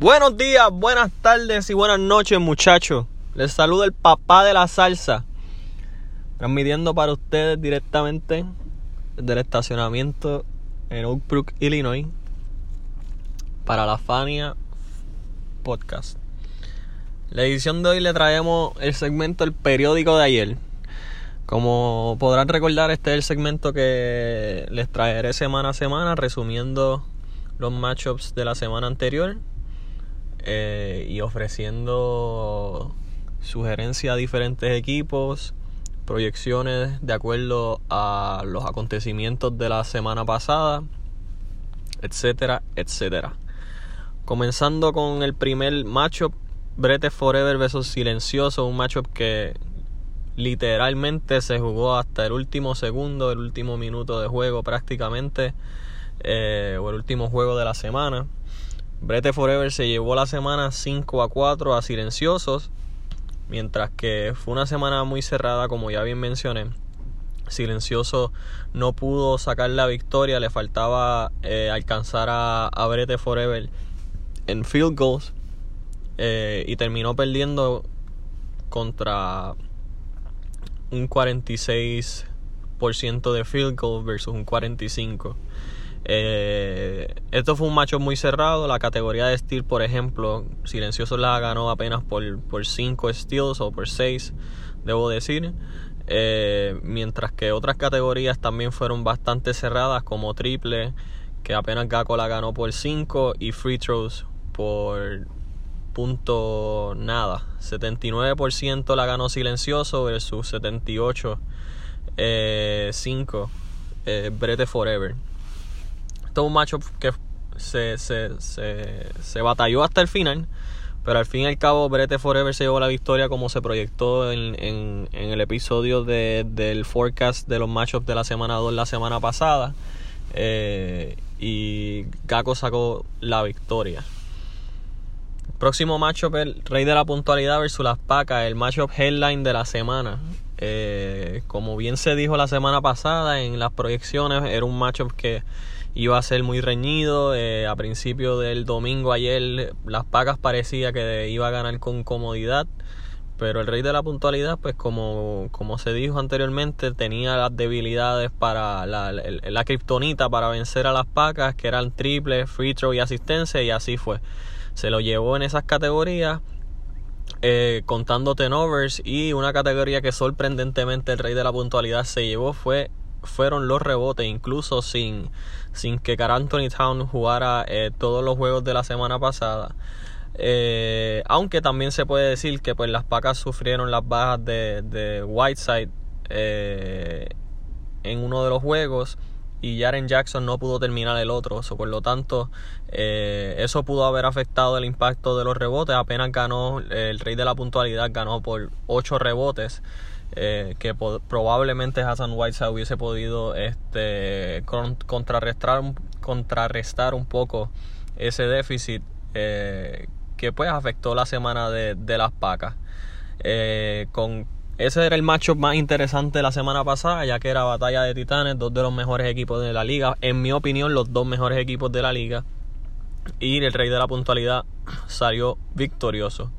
Buenos días, buenas tardes y buenas noches muchachos. Les saluda el papá de la salsa. Transmitiendo para ustedes directamente desde el estacionamiento en Oak Brook, Illinois. Para la Fania Podcast. La edición de hoy le traemos el segmento El periódico de ayer. Como podrán recordar, este es el segmento que les traeré semana a semana resumiendo los matchups de la semana anterior eh, y ofreciendo sugerencias a diferentes equipos, proyecciones de acuerdo a los acontecimientos de la semana pasada, etcétera, etcétera. Comenzando con el primer matchup, Brete Forever vs Silencioso, un matchup que literalmente se jugó hasta el último segundo, el último minuto de juego prácticamente, eh, o el último juego de la semana. Brete Forever se llevó la semana 5 a 4 a Silenciosos, mientras que fue una semana muy cerrada, como ya bien mencioné. Silencioso no pudo sacar la victoria, le faltaba eh, alcanzar a, a, Brete Forever en field goals eh, y terminó perdiendo contra un 46% de field goals versus un 45%. Eh, esto fue un macho muy cerrado. La categoría de steel, por ejemplo, Silencioso la ganó apenas por, por 5 steals o por 6, debo decir. Eh, mientras que otras categorías también fueron bastante cerradas, como triple, que apenas Gako la ganó por 5, y free throws por punto nada. 79% la ganó Silencioso versus 78 eh, 5 eh, Brete Forever un matchup que se, se, se, se, batalló hasta el final. Pero al fin y al cabo, Brete Forever se llevó la victoria como se proyectó en, en, en el episodio de, del forecast de los matchups de la semana 2 la semana pasada. Eh, y Gako sacó la victoria. Próximo matchup, el Rey de la Puntualidad versus las Pacas, el matchup headline de la semana. Eh, como bien se dijo la semana pasada en las proyecciones, era un matchup que iba a ser muy reñido. Eh, a principio del domingo ayer las Pacas parecía que iba a ganar con comodidad. Pero el rey de la puntualidad, pues como, como se dijo anteriormente, tenía las debilidades para la, la, la kriptonita para vencer a las Pacas, que eran triple, free throw y asistencia, y así fue. Se lo llevó en esas categorías. Eh, contando tenovers y una categoría que sorprendentemente el rey de la puntualidad se llevó fue fueron los rebotes, incluso sin, sin que Car Anthony Town jugara eh, todos los juegos de la semana pasada. Eh, aunque también se puede decir que pues las pacas sufrieron las bajas de, de Whiteside eh, en uno de los juegos y Jaren Jackson no pudo terminar el otro. por lo tanto, eh, eso pudo haber afectado el impacto de los rebotes. Apenas ganó, el rey de la puntualidad ganó por 8 rebotes. Eh, que probablemente Hassan Whiteside hubiese podido este, contrarrestar, contrarrestar un poco ese déficit eh, que pues afectó la semana de, de las pacas. Eh, con, ese era el matchup más interesante de la semana pasada, ya que era batalla de titanes, dos de los mejores equipos de la liga, en mi opinión los dos mejores equipos de la liga, y el rey de la puntualidad salió victorioso.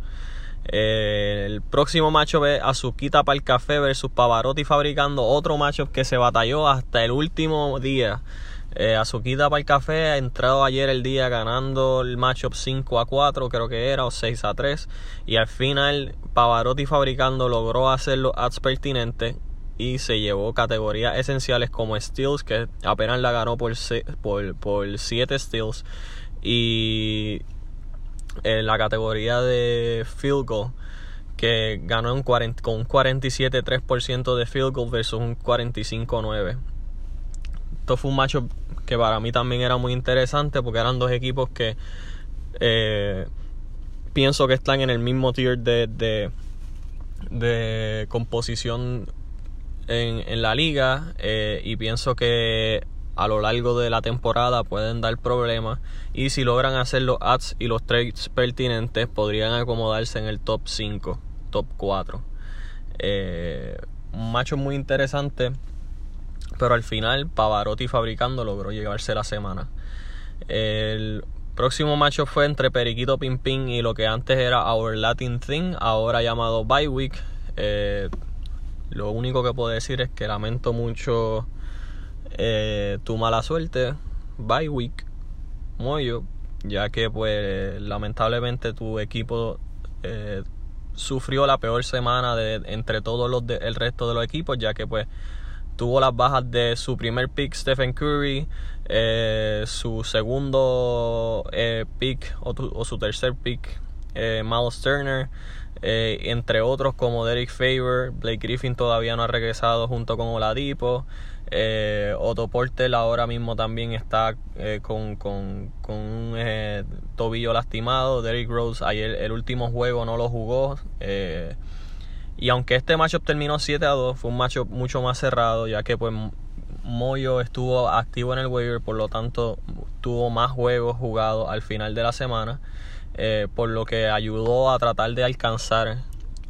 Eh, el próximo macho ve Azuquita para el café versus Pavarotti fabricando otro macho que se batalló hasta el último día. Eh, Azuquita para el café ha entrado ayer el día ganando el matchup 5 a 4, creo que era, o 6 a 3. Y al final, Pavarotti fabricando logró hacer los ads pertinentes y se llevó categorías esenciales como Steals, que apenas la ganó por, por, por 7 Steals. Y en la categoría de field goal que ganó un 40, con un 47-3% de field goal versus un 45-9. Esto fue un macho que para mí también era muy interesante porque eran dos equipos que eh, pienso que están en el mismo tier de, de, de composición en, en, la liga eh, y pienso que a lo largo de la temporada pueden dar problemas y si logran hacer los ads y los trades pertinentes podrían acomodarse en el top 5, top 4. Eh, un macho muy interesante, pero al final Pavarotti fabricando logró llevarse la semana. El Próximo macho fue entre Periquito Pimpín y lo que antes era Our Latin Thing, ahora llamado Bye Week. Eh, lo único que puedo decir es que lamento mucho eh, tu mala suerte, Bye Week, Moyo, ya que pues lamentablemente tu equipo eh, sufrió la peor semana de entre todos los el resto de los equipos, ya que pues tuvo las bajas de su primer pick Stephen Curry, eh, su segundo eh, pick o, su tercer pick eh, Miles Turner, eh, entre otros como Derek Favor, Blake Griffin todavía no ha regresado junto con Oladipo. Eh, Otto Porter ahora mismo también está con, con, con, un tobillo lastimado. Derrick Rose ayer el último juego no lo jugó. y aunque este matchup terminó 7 a 2, fue un matchup mucho más cerrado, ya que pues Moyo estuvo activo en el waiver, por lo tanto tuvo más juegos jugados al final de la semana, eh, por lo que ayudó a tratar de alcanzar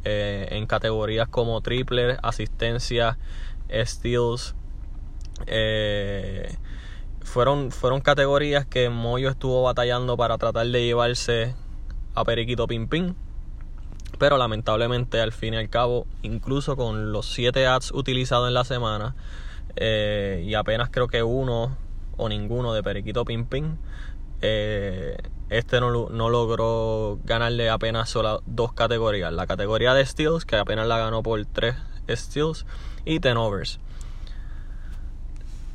eh, en categorías como triple, asistencia, steals. Eh, fueron, fueron categorías que Moyo estuvo batallando para tratar de llevarse a Periquito Pim Pim. Pero lamentablemente al fin y al cabo, incluso con los 7 ads utilizados en la semana, eh, y apenas creo que uno o ninguno de Periquito Pim Pim. Eh, este no, logró ganarle apenas solo dos categorías. La categoría de steals, que apenas la ganó por tres steals, y tenovers.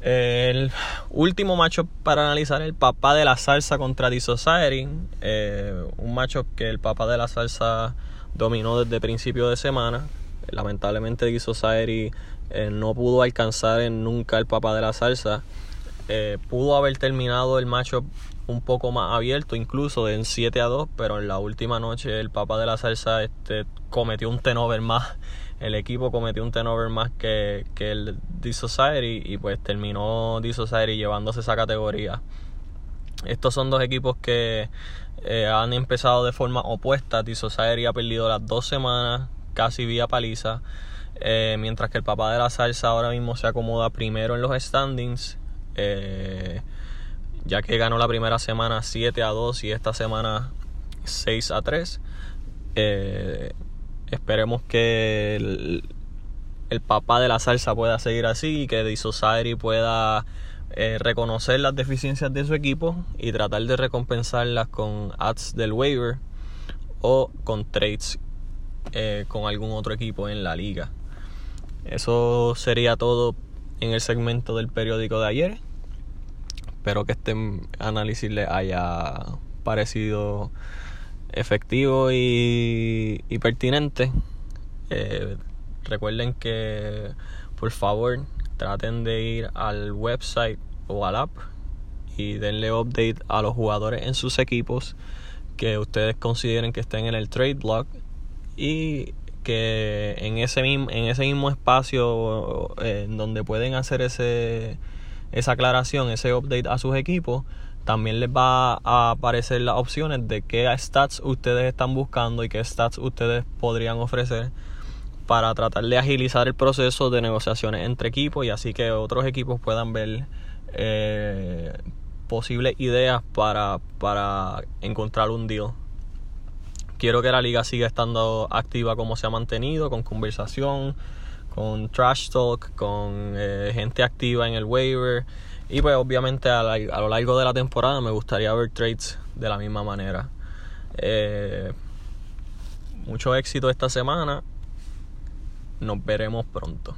El último macho para analizar el papá de la salsa contra The Society. Eh, un macho que el papá de la salsa dominó desde principio de semana. Lamentablemente The Society eh, no pudo alcanzar nunca el papá de la salsa. Eh, pudo haber terminado el matchup un poco más abierto, incluso en 7 a 2, pero en la última noche el papá de la salsa este, cometió un tenover más. El equipo cometió un tenover más que, que el D Society y pues terminó D Society llevándose esa categoría. Estos son dos equipos que eh, han empezado de forma opuesta. D Society ha perdido las dos semanas, casi vía paliza. Eh, mientras que el papá de la salsa ahora mismo se acomoda primero en los standings. Eh, ya que ganó la primera semana 7 a 2 y esta semana 6 a 3. Eh, esperemos que el, papá de la salsa pueda seguir así y que The Society pueda reconocer las deficiencias de su equipo y tratar de recompensarlas con ads del waiver o con trades con algún otro equipo en la liga. Eso sería todo en el segmento del periódico de ayer. Espero que este análisis les haya parecido efectivo y, pertinente. Eh, recuerden que por favor traten de ir al website o al app y denle update a los jugadores en sus equipos que ustedes consideren que estén en el trade block y que en ese mismo, en ese mismo espacio eh, en donde pueden hacer ese, esa aclaración, ese update a sus equipos, también les va a aparecer las opciones de qué stats ustedes están buscando y qué stats ustedes podrían ofrecer para tratar de agilizar el proceso de negociaciones entre equipos y así que otros equipos puedan ver eh, posibles ideas para, para encontrar un deal. Quiero que la liga siga estando activa como se ha mantenido, con conversación, con trash talk, con eh, gente activa en el waiver. Y pues obviamente a, lo largo de la temporada me gustaría ver trades de la misma manera. Eh, mucho éxito esta semana. Nos veremos pronto.